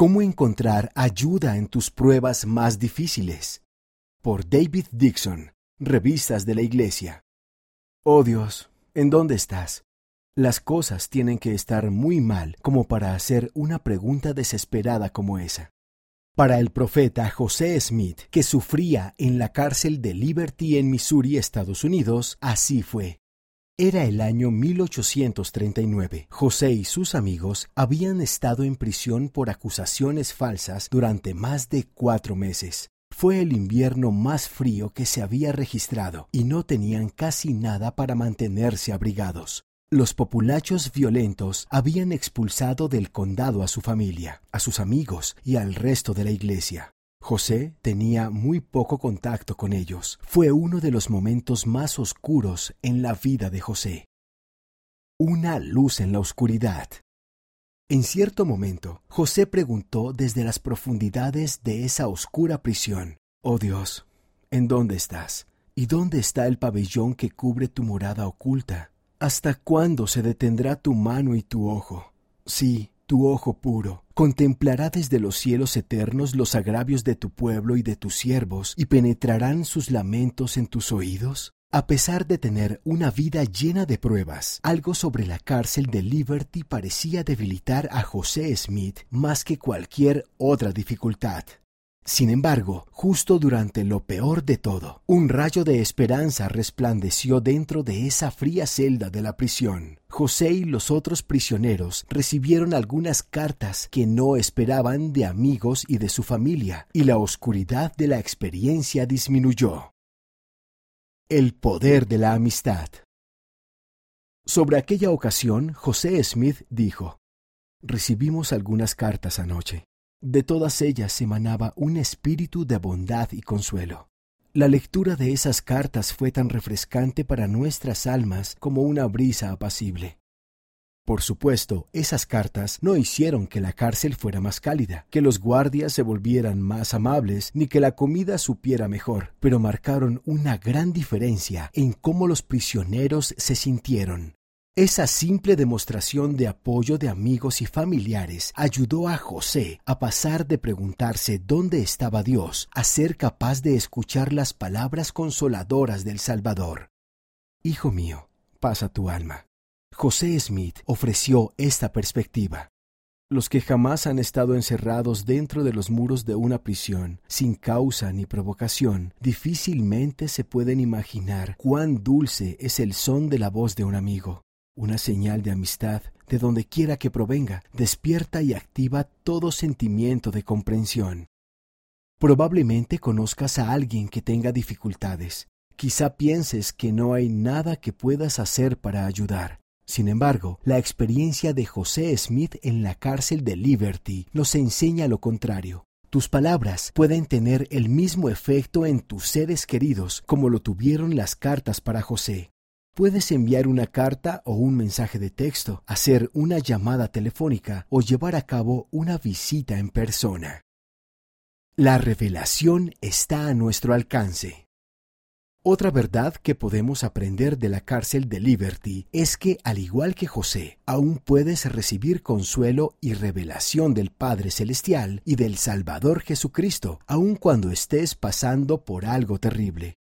¿Cómo encontrar ayuda en tus pruebas más difíciles? Por David Dixon, Revistas de la Iglesia. Oh Dios, ¿en dónde estás? Las cosas tienen que estar muy mal como para hacer una pregunta desesperada como esa. Para el profeta José Smith, que sufría en la cárcel de Liberty en Missouri, Estados Unidos, así fue. Era el año 1839. José y sus amigos habían estado en prisión por acusaciones falsas durante más de cuatro meses. Fue el invierno más frío que se había registrado y no tenían casi nada para mantenerse abrigados. Los populachos violentos habían expulsado del condado a su familia, a sus amigos y al resto de la iglesia. José tenía muy poco contacto con ellos. Fue uno de los momentos más oscuros en la vida de José. Una luz en la oscuridad. En cierto momento, José preguntó desde las profundidades de esa oscura prisión, Oh Dios, ¿en dónde estás? ¿Y dónde está el pabellón que cubre tu morada oculta? ¿Hasta cuándo se detendrá tu mano y tu ojo? Sí, tu ojo puro, contemplará desde los cielos eternos los agravios de tu pueblo y de tus siervos, y penetrarán sus lamentos en tus oídos? A pesar de tener una vida llena de pruebas, algo sobre la cárcel de Liberty parecía debilitar a José Smith más que cualquier otra dificultad. Sin embargo, justo durante lo peor de todo, un rayo de esperanza resplandeció dentro de esa fría celda de la prisión. José y los otros prisioneros recibieron algunas cartas que no esperaban de amigos y de su familia, y la oscuridad de la experiencia disminuyó. El poder de la amistad. Sobre aquella ocasión, José Smith dijo, Recibimos algunas cartas anoche. De todas ellas emanaba un espíritu de bondad y consuelo. La lectura de esas cartas fue tan refrescante para nuestras almas como una brisa apacible. Por supuesto, esas cartas no hicieron que la cárcel fuera más cálida, que los guardias se volvieran más amables, ni que la comida supiera mejor, pero marcaron una gran diferencia en cómo los prisioneros se sintieron. Esa simple demostración de apoyo de amigos y familiares ayudó a José a pasar de preguntarse dónde estaba Dios a ser capaz de escuchar las palabras consoladoras del Salvador. Hijo mío, pasa tu alma. José Smith ofreció esta perspectiva. Los que jamás han estado encerrados dentro de los muros de una prisión, sin causa ni provocación, difícilmente se pueden imaginar cuán dulce es el son de la voz de un amigo. Una señal de amistad, de donde quiera que provenga, despierta y activa todo sentimiento de comprensión. Probablemente conozcas a alguien que tenga dificultades. Quizá pienses que no hay nada que puedas hacer para ayudar. Sin embargo, la experiencia de José Smith en la cárcel de Liberty nos enseña lo contrario. Tus palabras pueden tener el mismo efecto en tus seres queridos como lo tuvieron las cartas para José. Puedes enviar una carta o un mensaje de texto, hacer una llamada telefónica o llevar a cabo una visita en persona. La revelación está a nuestro alcance. Otra verdad que podemos aprender de la cárcel de Liberty es que, al igual que José, aún puedes recibir consuelo y revelación del Padre Celestial y del Salvador Jesucristo, aun cuando estés pasando por algo terrible.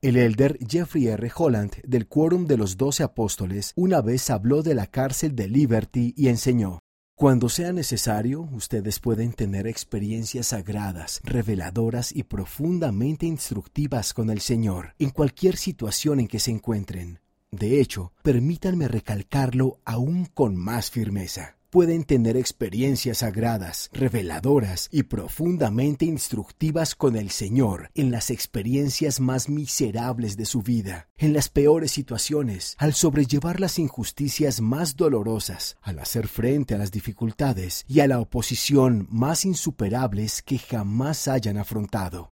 El elder Jeffrey R. Holland del Quórum de los Doce Apóstoles una vez habló de la cárcel de Liberty y enseñó, Cuando sea necesario, ustedes pueden tener experiencias sagradas, reveladoras y profundamente instructivas con el Señor en cualquier situación en que se encuentren. De hecho, permítanme recalcarlo aún con más firmeza pueden tener experiencias sagradas, reveladoras y profundamente instructivas con el Señor en las experiencias más miserables de su vida, en las peores situaciones, al sobrellevar las injusticias más dolorosas, al hacer frente a las dificultades y a la oposición más insuperables que jamás hayan afrontado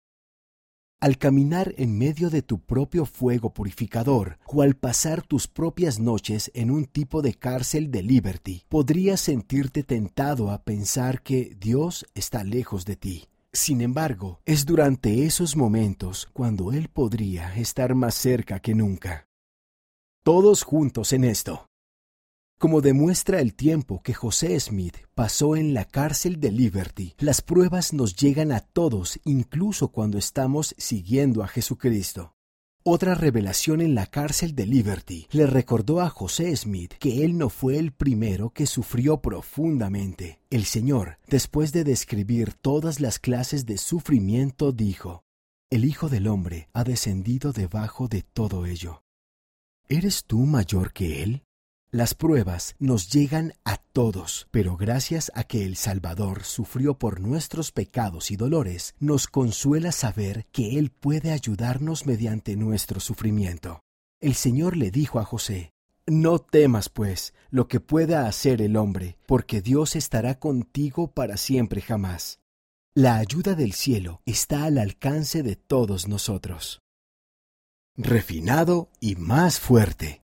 al caminar en medio de tu propio fuego purificador o al pasar tus propias noches en un tipo de cárcel de liberty, podrías sentirte tentado a pensar que Dios está lejos de ti. Sin embargo, es durante esos momentos cuando Él podría estar más cerca que nunca. Todos juntos en esto. Como demuestra el tiempo que José Smith pasó en la cárcel de Liberty, las pruebas nos llegan a todos incluso cuando estamos siguiendo a Jesucristo. Otra revelación en la cárcel de Liberty le recordó a José Smith que él no fue el primero que sufrió profundamente. El Señor, después de describir todas las clases de sufrimiento, dijo, El Hijo del Hombre ha descendido debajo de todo ello. ¿Eres tú mayor que Él? Las pruebas nos llegan a todos, pero gracias a que el Salvador sufrió por nuestros pecados y dolores, nos consuela saber que Él puede ayudarnos mediante nuestro sufrimiento. El Señor le dijo a José, No temas, pues, lo que pueda hacer el hombre, porque Dios estará contigo para siempre jamás. La ayuda del cielo está al alcance de todos nosotros. Refinado y más fuerte.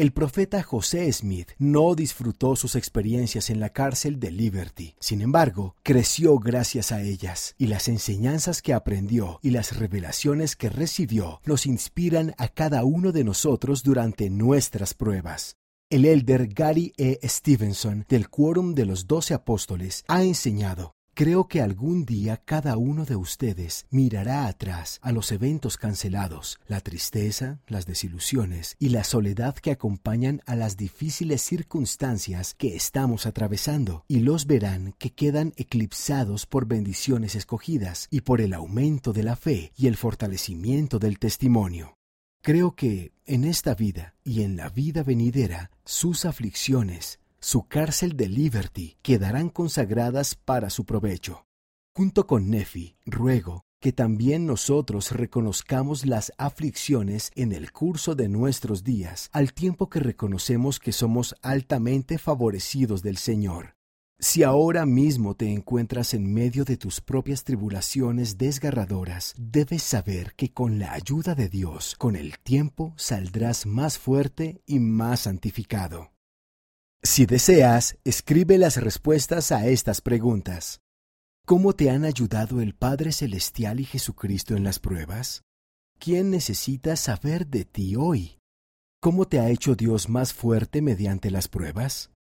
El profeta José Smith no disfrutó sus experiencias en la cárcel de Liberty. Sin embargo, creció gracias a ellas, y las enseñanzas que aprendió y las revelaciones que recibió nos inspiran a cada uno de nosotros durante nuestras pruebas. El elder Gary E. Stevenson del Quórum de los Doce Apóstoles ha enseñado Creo que algún día cada uno de ustedes mirará atrás a los eventos cancelados, la tristeza, las desilusiones y la soledad que acompañan a las difíciles circunstancias que estamos atravesando, y los verán que quedan eclipsados por bendiciones escogidas y por el aumento de la fe y el fortalecimiento del testimonio. Creo que en esta vida y en la vida venidera sus aflicciones, su cárcel de Liberty quedarán consagradas para su provecho. Junto con Nefi, ruego que también nosotros reconozcamos las aflicciones en el curso de nuestros días, al tiempo que reconocemos que somos altamente favorecidos del Señor. Si ahora mismo te encuentras en medio de tus propias tribulaciones desgarradoras, debes saber que con la ayuda de Dios, con el tiempo saldrás más fuerte y más santificado. Si deseas, escribe las respuestas a estas preguntas. ¿Cómo te han ayudado el Padre Celestial y Jesucristo en las pruebas? ¿Quién necesita saber de ti hoy? ¿Cómo te ha hecho Dios más fuerte mediante las pruebas?